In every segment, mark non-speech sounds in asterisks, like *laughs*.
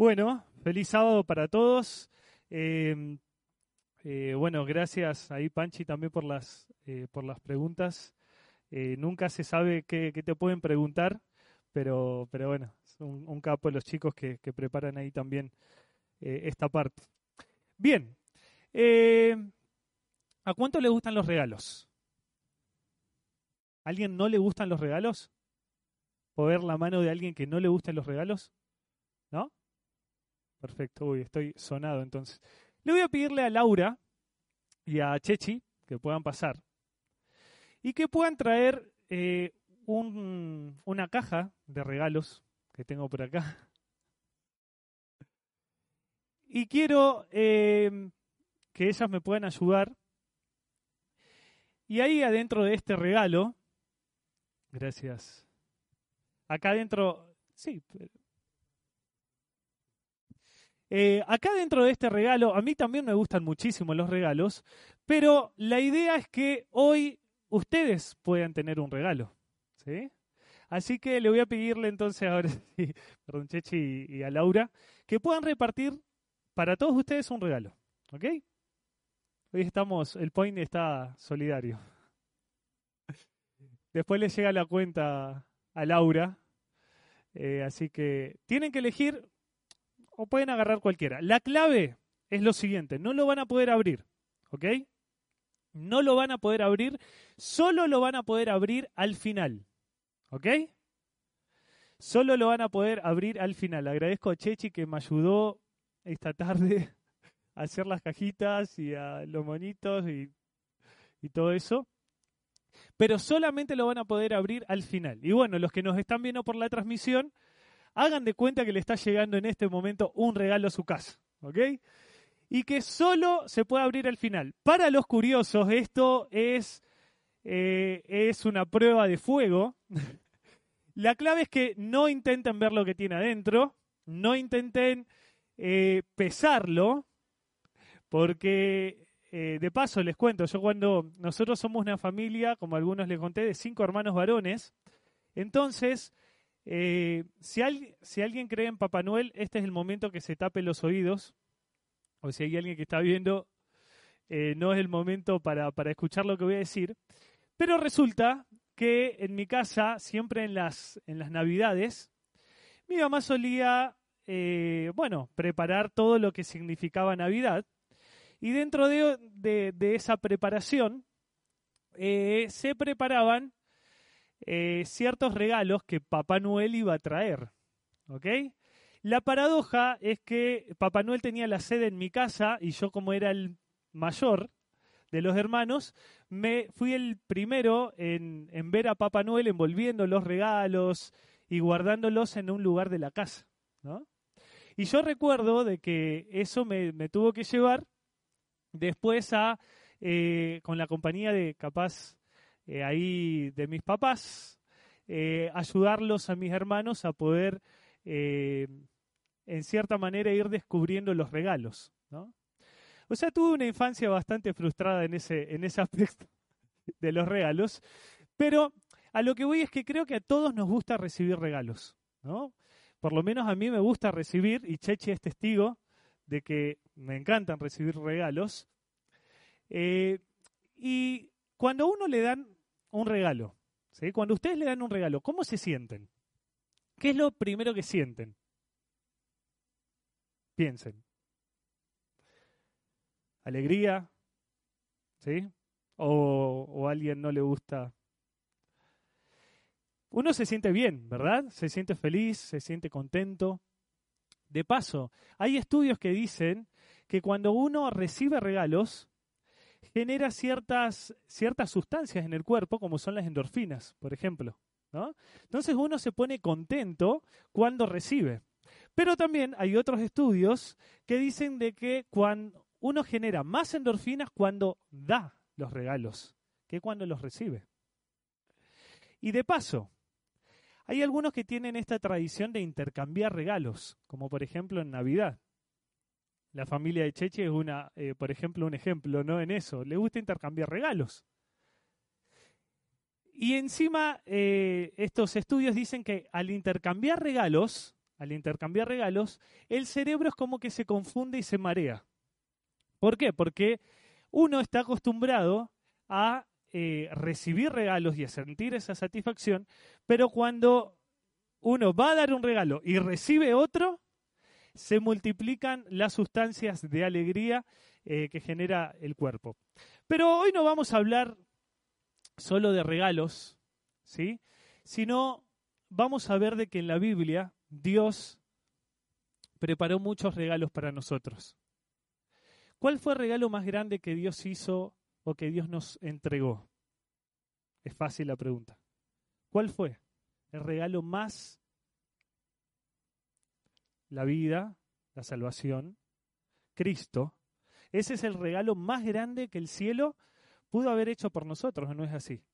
Bueno, feliz sábado para todos. Eh, eh, bueno, gracias ahí Panchi también por las, eh, por las preguntas. nunca se sabe qué, te pueden preguntar, pero, pero bueno, es un, capo de los chicos que, que preparan ahí también esta parte. Bien, ¿a cuánto le gustan los regalos? ¿A alguien no le gustan los regalos? ¿Poder la mano de alguien que no le gustan los regalos? ¿No? Perfecto, uy, estoy sonado entonces. Le voy a pedirle a Laura y a Chechi que puedan pasar y que puedan traer eh, una caja de regalos que tengo por acá. *laughs* Y quiero eh, que ellas me puedan ayudar. Y ahí adentro de este regalo, gracias. Acá adentro, sí, eh, acá dentro de este regalo, a mí también me gustan muchísimo los regalos, pero la idea es que hoy ustedes puedan tener un regalo. ¿sí? Así que le voy a pedirle entonces ahora, *laughs* Chechi y, a Laura, que puedan repartir para todos ustedes un regalo. ¿Ok? Hoy estamos, el point está solidario. Después le llega la cuenta a Laura. Eh, así que tienen que elegir o pueden agarrar cualquiera. La clave es lo siguiente, no lo van a poder abrir, ¿ok? No lo van a poder abrir, solo lo van a poder abrir al final, ¿ok? Solo lo van a poder abrir al final. Agradezco a Chechi que me ayudó esta tarde *laughs* a hacer las cajitas y a los monitos y, y todo eso pero solamente lo van a poder abrir al final. Y bueno, los que nos están viendo por la transmisión, hagan de cuenta que le está llegando en este momento un regalo a su casa, ¿ok? Y que solo se puede abrir al final. Para los curiosos, esto es, eh, es una prueba de fuego. *laughs* La clave es que no intenten ver lo que tiene adentro, no intenten eh, pesarlo, porque eh, de paso les cuento, yo cuando nosotros somos una familia, como algunos les conté, de cinco hermanos varones, entonces eh, si, alguien cree en Papá Noel, este es el momento que se tape los oídos. O si hay alguien que está viendo, eh, no es el momento para, escuchar lo que voy a decir. Pero resulta que en mi casa, siempre en las, Navidades, mi mamá solía, eh, bueno, preparar todo lo que significaba Navidad. Y dentro de, de esa preparación, se preparaban eh, ciertos regalos que Papá Noel iba a traer. ¿Ok? La paradoja es que Papá Noel tenía la sede en mi casa y yo como era el mayor de los hermanos, me fui el primero en, ver a Papá Noel envolviendo los regalos y guardándolos en un lugar de la casa. Y yo recuerdo de que eso me, tuvo que llevar después a, eh, con la compañía de capaz eh, ahí de mis papás, eh, ayudarlos a mis hermanos a poder, eh, en cierta manera, ir descubriendo los regalos. ¿no? O sea, tuve una infancia bastante frustrada en ese, en ese aspecto *laughs* de los regalos, pero a lo que voy es que creo que a todos nos gusta recibir regalos, ¿no? Por lo menos a mí me gusta recibir, y Chechi es testigo de que me encantan recibir regalos. y cuando a uno le dan un regalo. ¿sí? Cuando ustedes le dan un regalo, ¿cómo se sienten? ¿Qué es lo primero que sienten? Piensen. ¿Alegría? ¿Sí? O, o a alguien no le gusta. Uno se siente bien, ¿verdad? Se siente feliz, se siente contento. De paso, hay estudios que dicen que cuando uno recibe regalos, genera ciertas, ciertas sustancias en el cuerpo, como son las endorfinas, por ejemplo. ¿no? Entonces uno se pone contento cuando recibe. Pero también hay otros estudios que dicen de que cuando uno genera más endorfinas cuando da los regalos que cuando los recibe. Y de paso, hay algunos que tienen esta tradición de intercambiar regalos, como por ejemplo en Navidad. La familia de Cheche es una, eh, por ejemplo, un ejemplo, ¿no? En eso. Le gusta intercambiar regalos. Y encima, eh, estos estudios dicen que al intercambiar regalos, al intercambiar regalos, el cerebro es como que se confunde y se marea. ¿Por qué? Porque uno está acostumbrado a eh, recibir regalos y a sentir esa satisfacción, pero cuando uno va a dar un regalo y recibe otro, se multiplican las sustancias de alegría eh, que genera el cuerpo. Pero hoy no vamos a hablar solo de regalos, ¿sí? sino vamos a ver de que en la Biblia Dios preparó muchos regalos para nosotros. ¿Cuál fue el regalo más grande que Dios hizo o que Dios nos entregó? Es fácil la pregunta. ¿Cuál fue el regalo más? La vida, la salvación, Cristo. Ese es el regalo más grande que el cielo pudo haber hecho por nosotros, ¿no es así?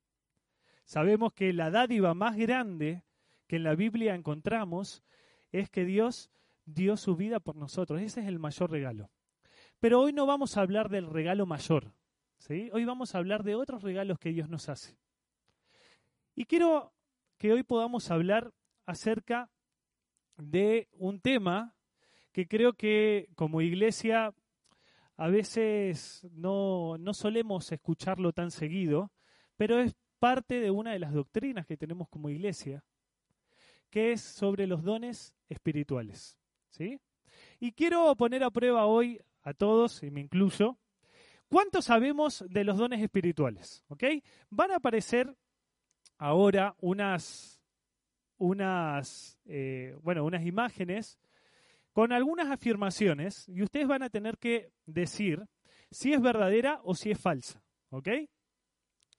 Sabemos que la dádiva más grande que en la Biblia encontramos es que Dios dio su vida por nosotros. Ese es el mayor regalo. Pero hoy no vamos a hablar del regalo mayor, ¿sí? Hoy vamos a hablar de otros regalos que Dios nos hace. Y quiero que hoy podamos hablar acerca de un tema que creo que como iglesia a veces no, no solemos escucharlo tan seguido, pero es parte de una de las doctrinas que tenemos como iglesia, que es sobre los dones espirituales. ¿sí? Y quiero poner a prueba hoy a todos, y me incluyo, ¿cuánto sabemos de los dones espirituales? ¿Ok? Van a aparecer ahora unas, unas, eh, bueno, unas imágenes con algunas afirmaciones y ustedes van a tener que decir si es verdadera o si es falsa. ¿Ok?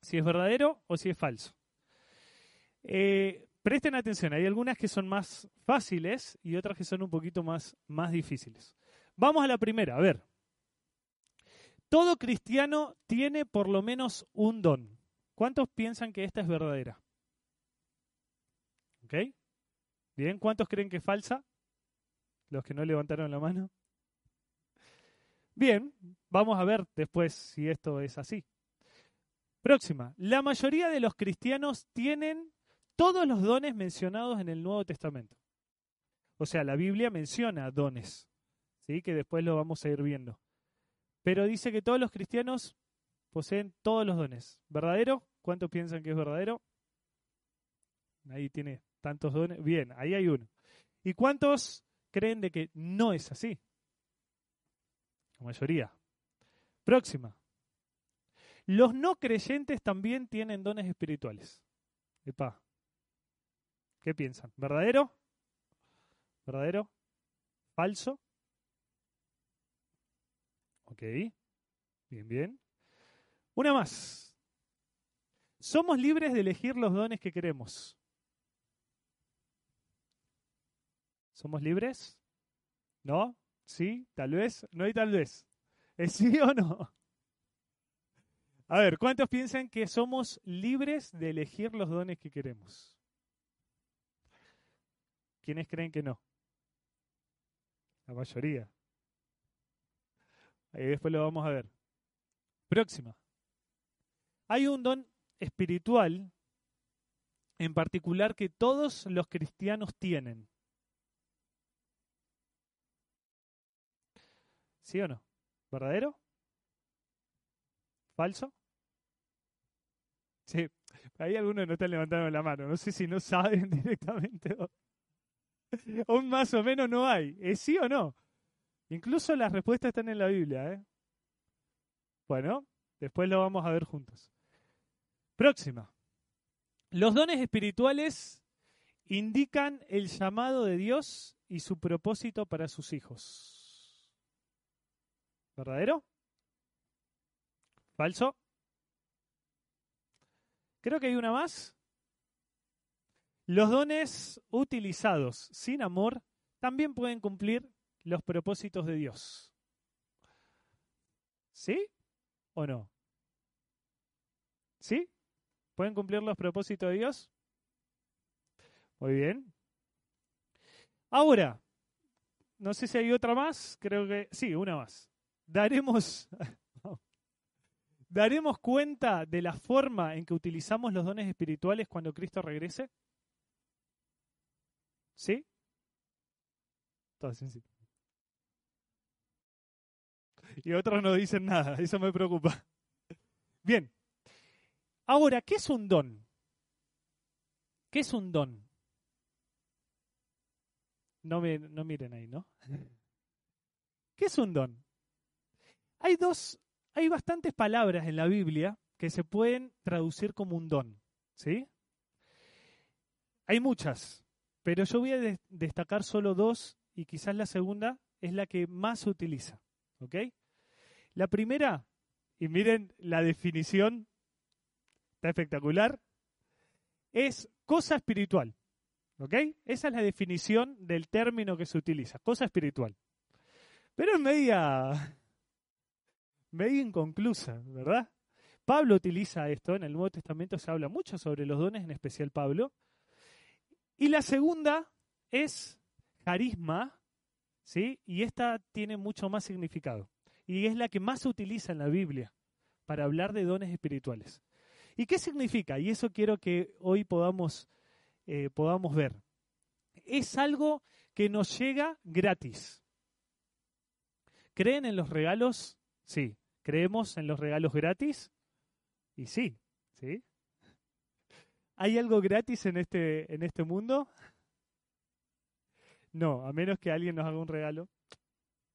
Si es verdadero o si es falso. Eh, presten atención, hay algunas que son más fáciles y otras que son un poquito más, más difíciles. Vamos a la primera, a ver. Todo cristiano tiene por lo menos un don. ¿Cuántos piensan que esta es verdadera? ¿Ok? Bien, ¿cuántos creen que es falsa? Los que no levantaron la mano. Bien, vamos a ver después si esto es así. Próxima. La mayoría de los cristianos tienen todos los dones mencionados en el Nuevo Testamento. O sea, la Biblia menciona dones. ¿sí? que después lo vamos a ir viendo. Pero dice que todos los cristianos poseen todos los dones. ¿Verdadero? ¿Cuántos piensan que es verdadero? Ahí tiene tantos dones. Bien, ahí hay uno. ¿Y cuántos creen de que no es así? La mayoría. Próxima. Los no creyentes también tienen dones espirituales. Epa. ¿Qué piensan? ¿Verdadero? ¿Verdadero? ¿Falso? Ok, bien, bien. Una más. Somos libres de elegir los dones que queremos. ¿Somos libres? ¿No? ¿Sí? ¿Tal vez? No hay tal vez. ¿Es sí o no? A ver, ¿cuántos piensan que somos libres de elegir los dones que queremos? ¿Quiénes creen que no? La mayoría. Y después lo vamos a ver. Próxima. Hay un don espiritual en particular que todos los cristianos tienen. ¿Sí o no? ¿Verdadero? ¿Falso? Sí, hay algunos no están levantando la mano. No sé si no saben *laughs* directamente o, *laughs* o más o menos no hay. ¿Es sí o no? Incluso las respuestas están en la Biblia. ¿eh? Bueno, después lo vamos a ver juntos. Próxima. Los dones espirituales indican el llamado de Dios y su propósito para sus hijos. ¿Verdadero? ¿Falso? Creo que hay una más. Los dones utilizados sin amor también pueden cumplir los propósitos de Dios. ¿Sí o no? ¿Sí? ¿Pueden cumplir los propósitos de Dios? Muy bien. Ahora, no sé si hay otra más, creo que sí, una más. Daremos, *laughs* daremos cuenta de la forma en que utilizamos los dones espirituales cuando Cristo regrese. ¿Sí? Y otros no dicen nada, *laughs* eso me preocupa. Bien. Ahora, ¿qué es un don? ¿Qué es un don? No, me, no miren ahí, ¿no? *laughs* ¿Qué es un don? Hay dos, hay bastantes palabras en la Biblia que se pueden traducir como un don, ¿sí? Hay muchas, pero yo voy a destacar solo dos y quizás la segunda es la que más se utiliza, ¿ok? La primera, y miren la definición, está espectacular, es cosa espiritual, ¿ok? Esa es la definición del término que se utiliza, cosa espiritual. Pero es media, media inconclusa, ¿verdad? Pablo utiliza esto, en el Nuevo Testamento se habla mucho sobre los dones, en especial Pablo. Y la segunda es carisma, ¿sí? Y esta tiene mucho más significado. Y es la que más se utiliza en la Biblia para hablar de dones espirituales. ¿Y qué significa? Y eso quiero que hoy podamos, eh, podamos ver. Es algo que nos llega gratis. ¿Creen en los regalos? Sí. ¿Creemos en los regalos gratis? Y sí, ¿sí? ¿Hay algo gratis en este, en este mundo? No, a menos que alguien nos haga un regalo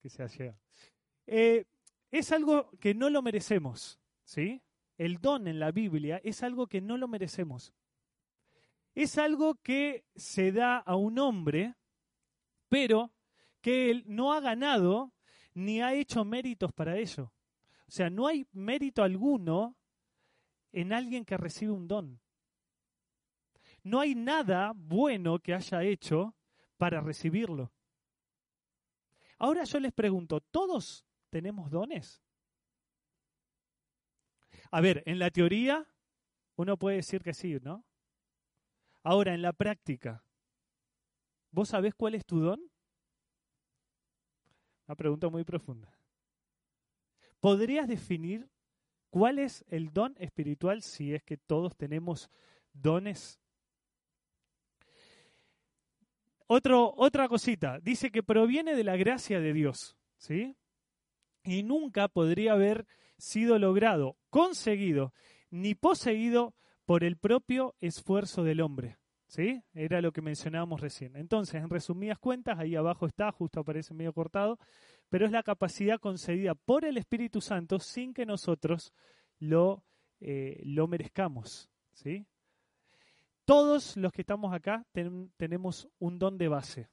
que sea llega. Eh, es algo que no lo merecemos, ¿sí? El don en la Biblia es algo que no lo merecemos. Es algo que se da a un hombre, pero que él no ha ganado ni ha hecho méritos para ello. O sea, no hay mérito alguno en alguien que recibe un don. No hay nada bueno que haya hecho para recibirlo. Ahora yo les pregunto, ¿todos tenemos dones? A ver, en la teoría uno puede decir que sí, ¿no? Ahora, en la práctica, ¿vos sabés cuál es tu don? Una pregunta muy profunda. ¿Podrías definir ¿Cuál es el don espiritual si es que todos tenemos dones? Otro, otra cosita, dice que proviene de la gracia de Dios, ¿sí? Y nunca podría haber sido logrado, conseguido, ni poseído por el propio esfuerzo del hombre. ¿Sí? Era lo que mencionábamos recién. Entonces, en resumidas cuentas, ahí abajo está, justo aparece medio cortado, pero es la capacidad concedida por el Espíritu Santo sin que nosotros lo, eh, lo merezcamos. ¿sí? Todos los que estamos acá tenemos un don de base.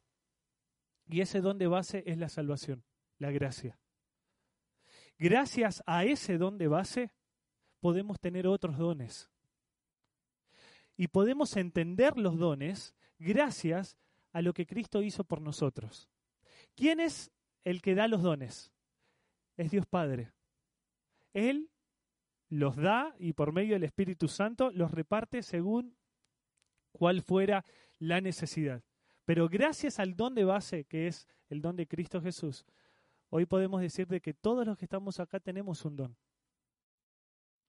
Y ese don de base es la salvación, la gracia. Gracias a ese don de base podemos tener otros dones. Y podemos entender los dones gracias a lo que Cristo hizo por nosotros. ¿Quién es el que da los dones es Dios Padre. Él los da y por medio del Espíritu Santo los reparte según cuál fuera la necesidad. Pero gracias al don de base que es el don de Cristo Jesús, hoy podemos decir de que todos los que estamos acá tenemos un don.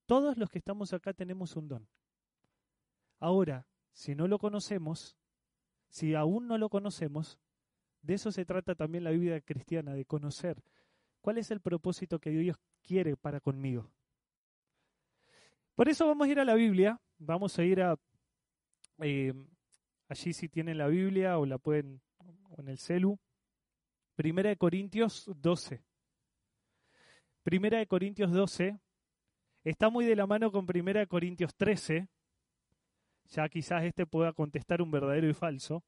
Todos los que estamos acá tenemos un don. Ahora, si no lo conocemos, si aún no lo conocemos, de eso se trata también la vida cristiana, de conocer cuál es el propósito que Dios quiere para conmigo. Por eso vamos a ir a la Biblia, vamos a ir a, eh, allí si tienen la Biblia o la pueden, en el celu, Primera de Corintios 12. Primera de Corintios 12 está muy de la mano con Primera de Corintios 13, ya quizás este pueda contestar un verdadero y falso.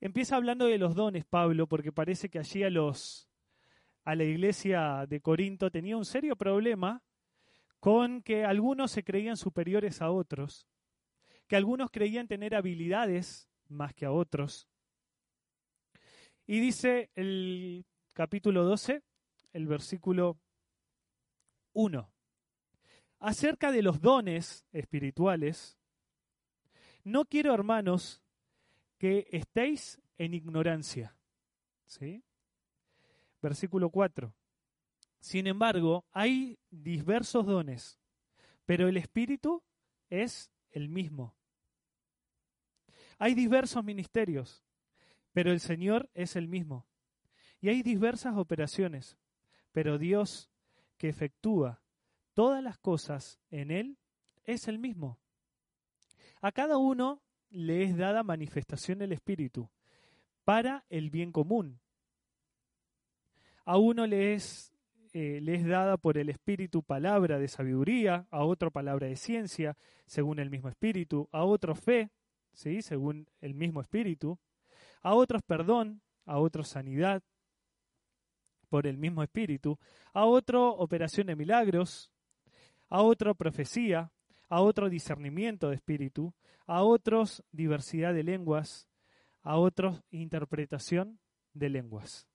Empieza hablando de los dones, Pablo, porque parece que allí a los a la iglesia de Corinto tenía un serio problema con que algunos se creían superiores a otros, que algunos creían tener habilidades más que a otros. Y dice el capítulo 12, el versículo 1, acerca de los dones espirituales, no quiero, hermanos, que estéis en ignorancia. ¿Sí? Versículo 4. Sin embargo, hay diversos dones, pero el Espíritu es el mismo. Hay diversos ministerios, pero el Señor es el mismo. Y hay diversas operaciones, pero Dios que efectúa todas las cosas en Él es el mismo. A cada uno le es dada manifestación del Espíritu para el bien común. A uno le es, eh, le es dada por el Espíritu palabra de sabiduría, a otro palabra de ciencia, según el mismo Espíritu, a otro fe, ¿sí? según el mismo Espíritu, a otros perdón, a otros sanidad, por el mismo Espíritu, a otro operación de milagros, a otro profecía, a otro discernimiento de espíritu, a otros diversidad de lenguas, a otros interpretación de lenguas.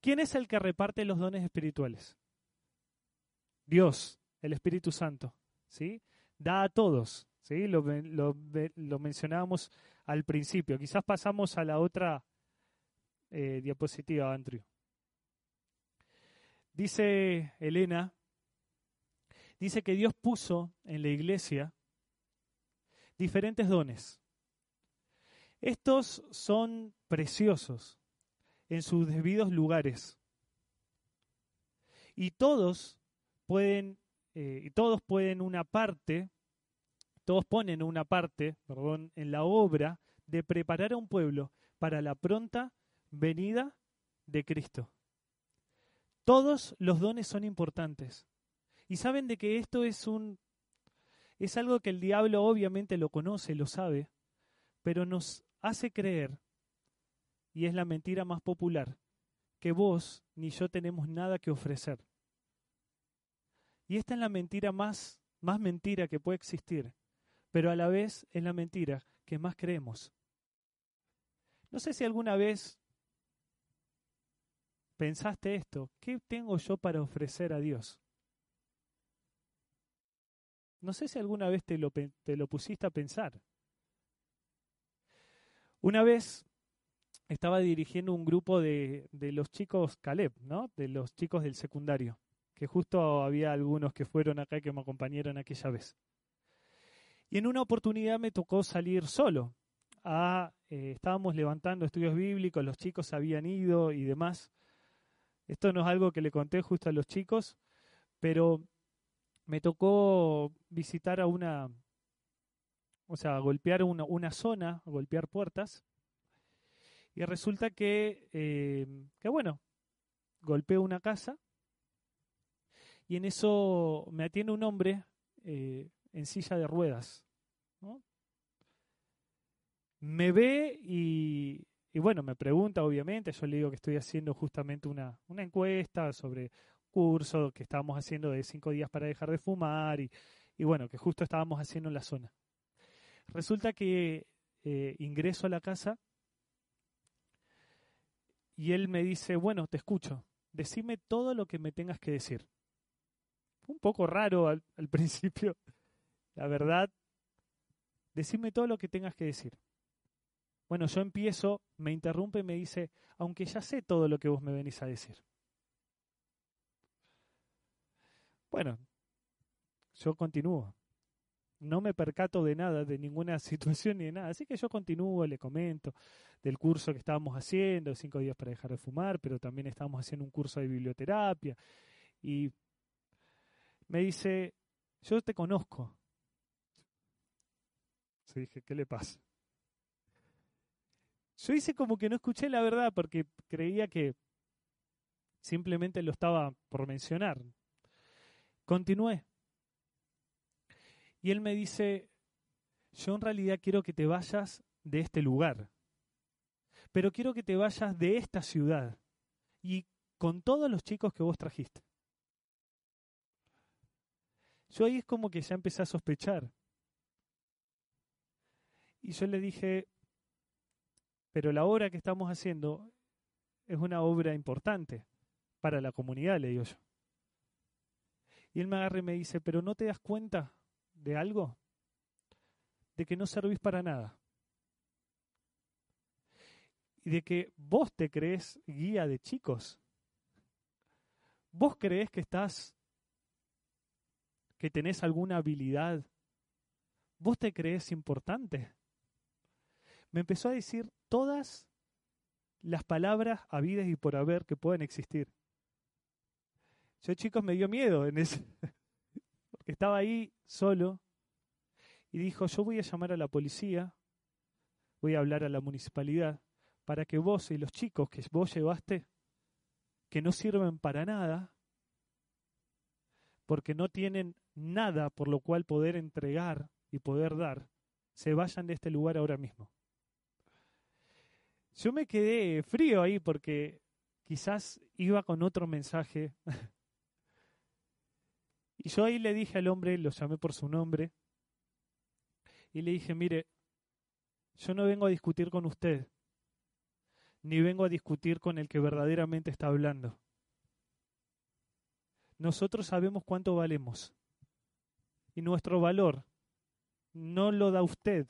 ¿Quién es el que reparte los dones espirituales? Dios, el Espíritu Santo, ¿sí? Da a todos, ¿sí? Lo, lo, mencionábamos al principio. Quizás pasamos a la otra eh, diapositiva, Andrew. Dice Elena, dice que Dios puso en la iglesia diferentes dones. Estos son preciosos en sus debidos lugares. Y todos pueden, eh, todos pueden una parte, todos ponen una parte, en la obra de preparar a un pueblo para la pronta venida de Cristo. Todos los dones son importantes. Y saben de que esto es un es algo que el diablo obviamente lo conoce, lo sabe, pero nos hace creer y es la mentira más popular que vos ni yo tenemos nada que ofrecer. Y esta es la mentira más más mentira que puede existir, pero a la vez es la mentira que más creemos. No sé si alguna vez pensaste esto, ¿qué tengo yo para ofrecer a Dios? No sé si alguna vez te lo, te lo pusiste a pensar. Una vez estaba dirigiendo un grupo de, los chicos Caleb, ¿no? De los chicos del secundario, que justo había algunos que fueron acá que me acompañaron aquella vez. Y en una oportunidad me tocó salir solo. Eh, estábamos levantando estudios bíblicos, los chicos habían ido y demás. Esto no es algo que le conté justo a los chicos, pero me tocó visitar a una, o sea, golpear una, una zona, golpear puertas. Y resulta que, eh, que, bueno, golpeo una casa y en eso me atiende un hombre eh, en silla de ruedas. Me ve y, y bueno, me pregunta, obviamente, yo le digo que estoy haciendo justamente una, una encuesta sobre curso que estábamos haciendo de cinco días para dejar de fumar y, bueno, que justo estábamos haciendo en la zona. Resulta que eh, ingreso a la casa y él me dice, bueno, te escucho, decime todo lo que me tengas que decir. un poco raro al, al *laughs* principio, la verdad. Decime todo lo que tengas que decir. Bueno, yo empiezo, me interrumpe y me dice, aunque ya sé todo lo que vos me venís a decir. Bueno, yo continúo. No me percato de nada, de ninguna *laughs* situación ni de nada. Así que yo continúo, le comento del curso que estábamos haciendo, cinco días para dejar de fumar, pero también estábamos haciendo un curso de biblioterapia. Y me dice, yo te conozco. Yo dije, ¿qué le pasa? Yo hice como que no escuché la verdad porque creía que simplemente lo estaba por mencionar. Continué. Y él me dice, yo en realidad quiero que te vayas de este lugar, pero quiero que te vayas de esta ciudad y con todos los chicos que vos trajiste. Yo ahí es como que ya empecé a sospechar. Y yo le dije, pero la obra que estamos haciendo es una obra importante para la comunidad, le digo yo. Y él me agarra y me dice, pero ¿no te das cuenta de algo? De que no servís para nada. Y de que vos te crees guía de chicos. Vos crees que estás, que tenés alguna habilidad. Vos te crees importante me empezó a decir todas las palabras habidas y por haber que pueden existir. Yo, chicos, me dio miedo en ese, *laughs* porque estaba ahí solo y dijo, yo voy a llamar a la policía, voy a hablar a la municipalidad, para que vos y los chicos que vos llevaste, que no sirven para nada, porque no tienen nada por lo cual poder entregar y poder dar, se vayan de este lugar ahora mismo. Yo me quedé frío ahí porque quizás iba con otro mensaje. *laughs* y yo ahí le dije al hombre, lo llamé por su nombre, y le dije, mire, yo no vengo a discutir con usted, ni vengo a discutir con el que verdaderamente está hablando. Nosotros sabemos cuánto valemos y nuestro valor no lo da usted,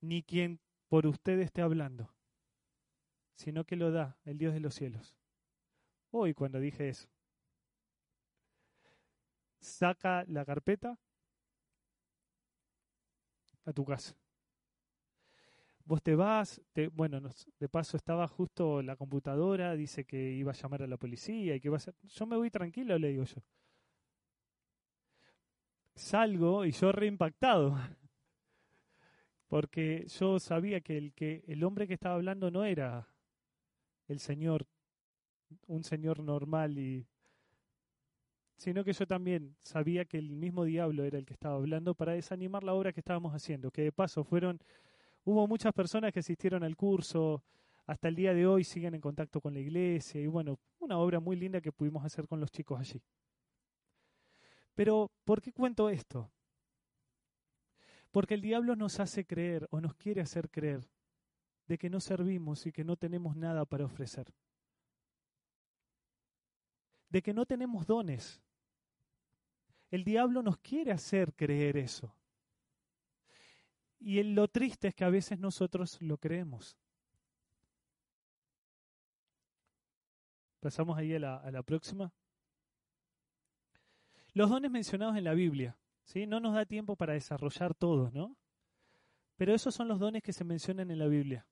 ni quien por usted esté hablando, sino que lo da el Dios de los cielos. Hoy cuando dije eso, saca la carpeta a tu casa. Vos te vas, bueno, de paso estaba justo la computadora, dice que iba a llamar a la policía y que iba a hacer. Yo me voy tranquilo, le digo yo. Salgo y yo reimpactado. *laughs* Porque yo sabía que el, que el hombre que estaba hablando no era el Señor, un Señor normal y sino que yo también sabía que el mismo diablo era el que estaba hablando para desanimar la obra que estábamos haciendo, que de paso fueron, hubo muchas personas que asistieron al curso, hasta el día de hoy siguen en contacto con la iglesia y bueno, una obra muy linda que pudimos hacer con los chicos allí. Pero, ¿por qué cuento esto? Porque el diablo nos hace creer o nos quiere hacer creer de que no servimos y que no tenemos nada para ofrecer. De que no tenemos dones el diablo nos quiere hacer creer eso. Y lo triste es que a veces nosotros lo creemos. Pasamos ahí a la, próxima. Los dones mencionados en la Biblia. ¿sí? No nos da tiempo para desarrollar todos, ¿no? Pero esos son los dones que se mencionan en la Biblia.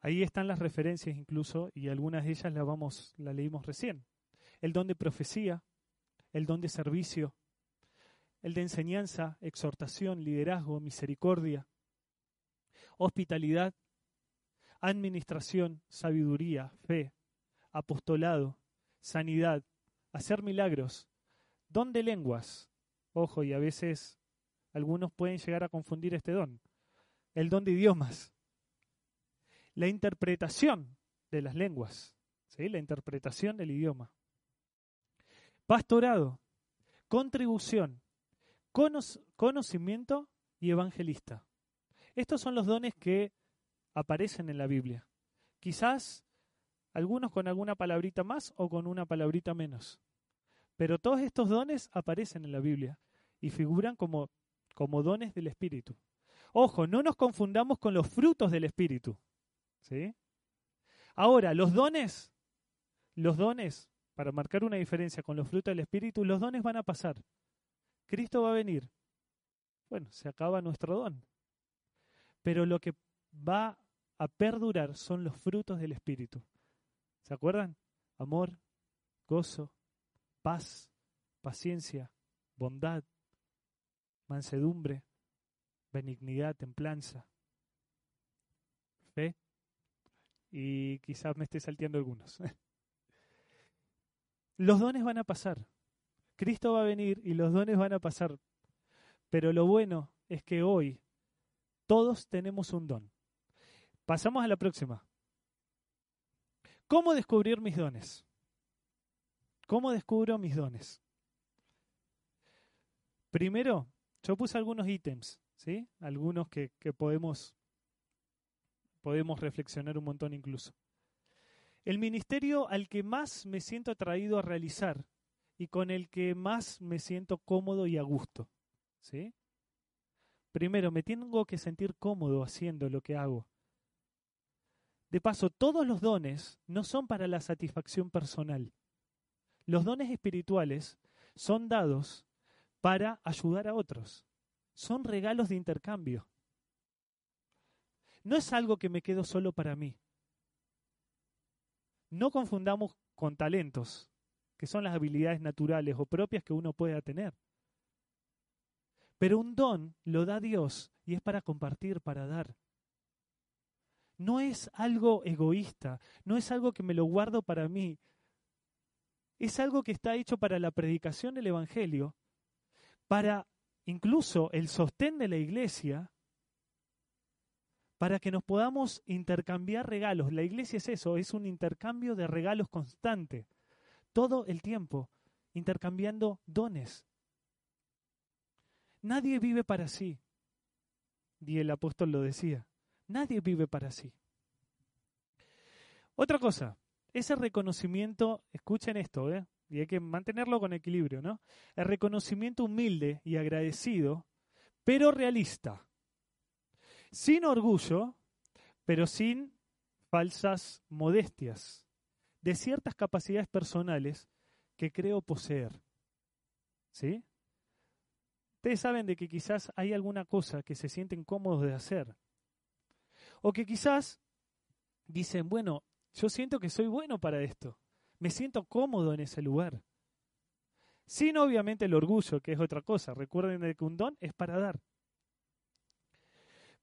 Ahí están las referencias incluso, y algunas de ellas las la leímos recién. El don de profecía, el don de servicio, el de enseñanza, exhortación, liderazgo, misericordia, hospitalidad, administración, sabiduría, fe, apostolado, sanidad, hacer milagros, don de lenguas. Ojo, y a veces algunos pueden llegar a confundir este don. El don de idiomas. La interpretación de las lenguas. ¿sí? La interpretación del idioma pastorado, contribución, conocimiento y evangelista. Estos son los dones que aparecen en la Biblia. Quizás algunos con alguna palabrita más o con una palabrita menos. Pero todos estos dones aparecen en la Biblia y figuran como, como dones del Espíritu. Ojo, no nos confundamos con los frutos del Espíritu. ¿sí? Ahora, los dones, los dones para marcar una diferencia con los frutos del Espíritu, los dones van a pasar. Cristo va a venir. Bueno, se acaba nuestro don. Pero lo que va a perdurar son los frutos del Espíritu. ¿Se acuerdan? Amor, gozo, paz, paciencia, bondad, mansedumbre, benignidad, templanza, fe. Y quizás me esté salteando algunos. *laughs* Los dones van a pasar. Cristo va a venir y los dones van a pasar. Pero lo bueno es que hoy todos tenemos un don. Pasamos a la próxima. ¿Cómo descubrir mis dones? ¿Cómo descubro mis dones? Primero, yo puse algunos ítems, ¿sí? Algunos que, que podemos, podemos reflexionar un montón incluso. El ministerio al que más me siento atraído a realizar y con el que más me siento cómodo y a gusto. ¿sí? Primero, me tengo que sentir cómodo haciendo lo que hago. De paso, todos los dones no son para la satisfacción personal. Los dones espirituales son dados para ayudar a otros. Son regalos de intercambio. no es algo que me quedo solo para mí. No confundamos con talentos, que son las habilidades naturales o propias que uno pueda tener. Pero un don lo da Dios y es para compartir, para dar. No es algo egoísta, no es algo que me lo guardo para mí. Es algo que está hecho para la predicación del Evangelio, para incluso el sostén de la iglesia, para que nos podamos intercambiar regalos. La iglesia es eso, es un intercambio de regalos constante, todo el tiempo, intercambiando dones. Nadie vive para sí. Y el apóstol lo decía. Nadie vive para sí. Otra cosa, ese reconocimiento, escuchen esto, ¿eh? y hay que mantenerlo con equilibrio, ¿no? El reconocimiento humilde y agradecido, pero realista. Sin orgullo, pero sin falsas modestias, de ciertas capacidades personales que creo poseer. ¿Sí? Ustedes saben de que quizás hay alguna cosa que se sienten cómodos de hacer, o que quizás dicen, bueno, yo siento que soy bueno para esto, me siento cómodo en ese lugar. Sin obviamente el orgullo, que es otra cosa. Recuerden que un don es para dar.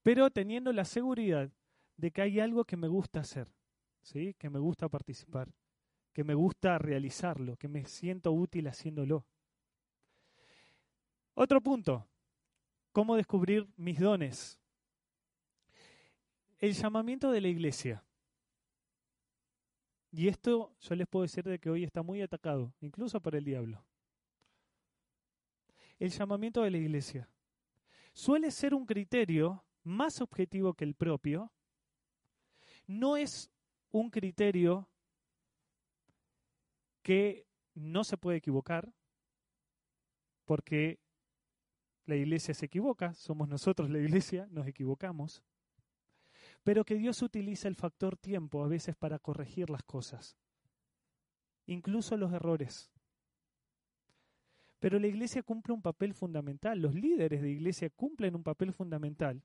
Pero teniendo la seguridad de que hay algo que me gusta hacer, ¿sí? que me gusta participar, que me gusta realizarlo, que me siento útil haciéndolo. Otro punto, cómo descubrir mis dones el llamamiento de la iglesia. Y esto yo les puedo decir de que hoy está muy atacado, incluso por el diablo. El llamamiento de la iglesia suele ser un criterio más objetivo que el propio. No es un criterio que no se puede equivocar, porque la iglesia se equivoca, somos nosotros la iglesia, nos equivocamos pero que Dios utiliza el factor tiempo a veces para corregir las cosas, incluso los errores. Pero la iglesia cumple un papel fundamental, los líderes de iglesia cumplen un papel fundamental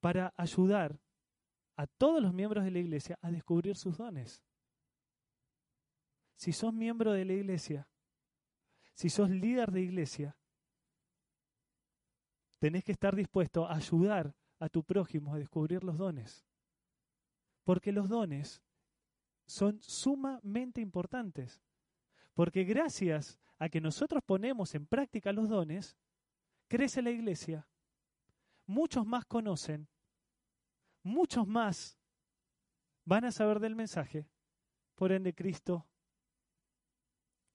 para ayudar a todos los miembros de la iglesia a descubrir sus dones. Si sos miembro de la iglesia, si sos líder de iglesia, tenés que estar dispuesto a ayudar a tu prójimo a descubrir los dones. Porque los dones son sumamente importantes. Porque gracias a que nosotros ponemos en práctica los dones, crece la iglesia. Muchos más conocen, muchos más van a saber del mensaje. Por ende, Cristo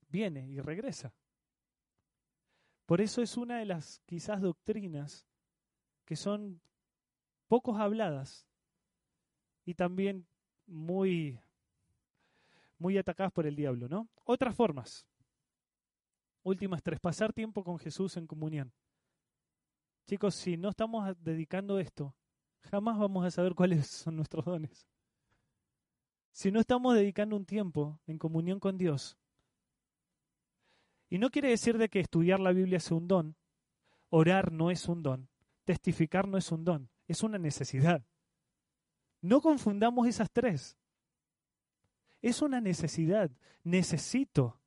viene y regresa. Por eso es una de las quizás doctrinas que son pocos habladas y también muy, muy atacadas por el diablo, ¿no? Otras formas. Últimas tres, pasar tiempo con Jesús en comunión. Chicos, si no estamos dedicando esto, jamás vamos a saber cuáles son nuestros dones. Si no estamos dedicando un tiempo en comunión con Dios, y no quiere decir de que estudiar la Biblia es un don, orar no es un don, testificar no es un don es una necesidad. No confundamos esas tres. Es una necesidad. Necesito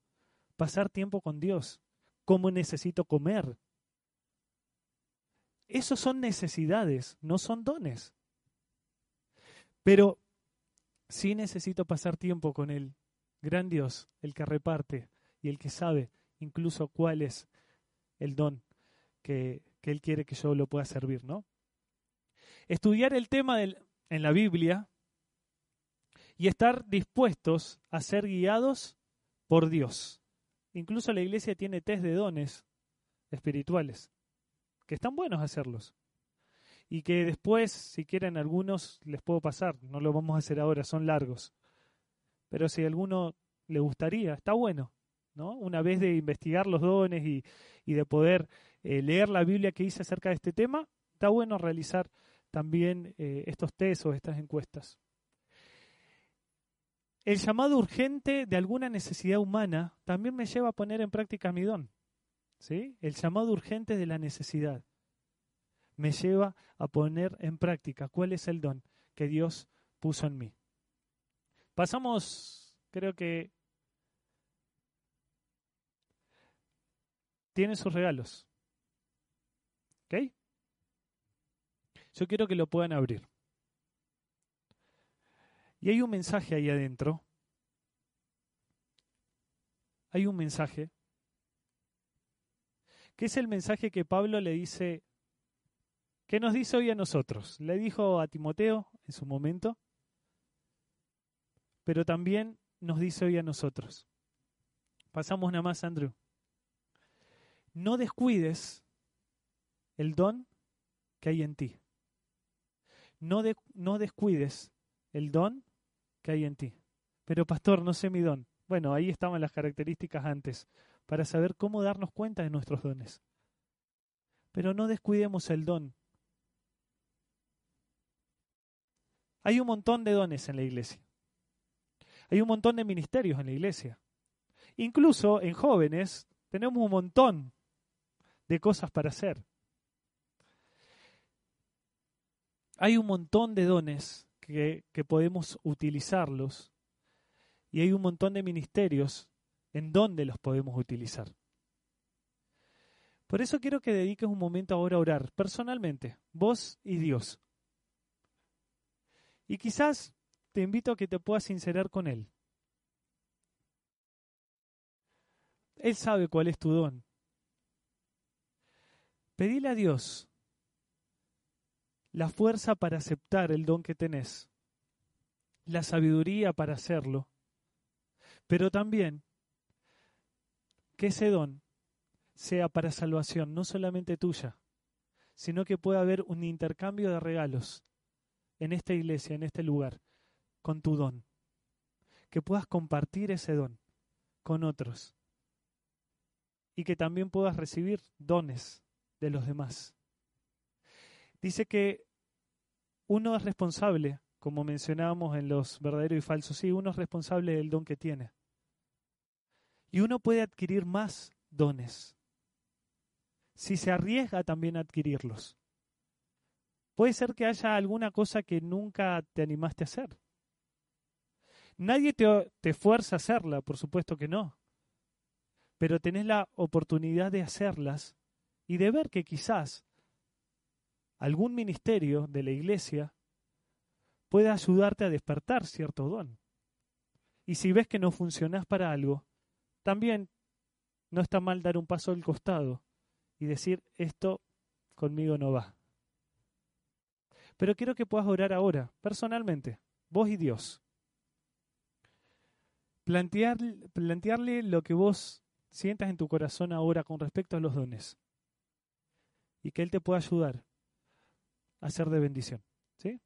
pasar tiempo con Dios, como necesito comer. Esos son necesidades, no son dones. Pero sí necesito pasar tiempo con el gran Dios, el que reparte y el que sabe incluso cuál es el don que, que Él quiere que yo lo pueda servir, ¿no? estudiar el tema en la Biblia y estar dispuestos a ser guiados por Dios. Incluso la iglesia tiene test de dones espirituales, que están buenos hacerlos. Y que después, si quieren algunos, les puedo pasar. No lo vamos a hacer ahora, son largos. Pero si a alguno le gustaría, está bueno. ¿no? Una vez de investigar los dones y, de poder eh, leer la Biblia que hice acerca de este tema, está bueno realizar también eh, estos test o estas encuestas. El llamado urgente de alguna necesidad humana también me lleva a poner en práctica mi don. ¿Sí? El llamado urgente de la necesidad. me lleva a poner en práctica cuál es el don que Dios puso en mí. Pasamos, creo que tiene sus regalos. ¿Ok? Yo quiero que lo puedan abrir. Y hay un mensaje ahí adentro. Hay un mensaje que es el mensaje que Pablo le dice, que nos dice hoy a nosotros. Le dijo a Timoteo en su momento, pero también nos dice hoy a nosotros. Pasamos nada más, Andrew. No descuides el don que hay en ti. No, no descuides el don que hay en ti. Pero pastor, no sé mi don. Bueno, ahí estaban las características antes, para saber cómo darnos cuenta de nuestros dones. Pero no descuidemos el don. Hay un montón de dones en la iglesia. Hay un montón de ministerios en la iglesia. Incluso en jóvenes tenemos un montón de cosas para hacer. Hay un montón de dones que, podemos utilizarlos y hay un montón de ministerios en donde los podemos utilizar. Por eso quiero que dediques un momento ahora a orar, personalmente, vos y Dios. Y quizás te invito a que te puedas sincerar con Él. Él sabe cuál es tu don. Pedile a Dios la fuerza para aceptar el don que tenés, la sabiduría para hacerlo, pero también que ese don sea para salvación, no solamente tuya, sino que pueda haber un intercambio de regalos en esta iglesia, en este lugar, con tu don. Que puedas compartir ese don con otros. Y que también puedas recibir dones de los demás. Dice que uno es responsable, como mencionábamos en los verdaderos y falsos, sí, uno es responsable del don que tiene. Y uno puede adquirir más dones si se arriesga también a adquirirlos. Puede ser que haya alguna cosa que nunca te animaste a hacer. Nadie te, te fuerza a hacerla, por supuesto que no. Pero tenés la oportunidad de hacerlas y de ver que quizás algún ministerio de la iglesia puede ayudarte a despertar cierto don. Y si ves que no funcionas para algo, también no está mal dar un paso al costado y decir, esto conmigo no va. Pero quiero que puedas orar ahora, personalmente, vos y Dios. Plantear, plantearle lo que vos sientas en tu corazón ahora con respecto a los dones. Y que Él te pueda ayudar a ser de bendición. ¿Sí?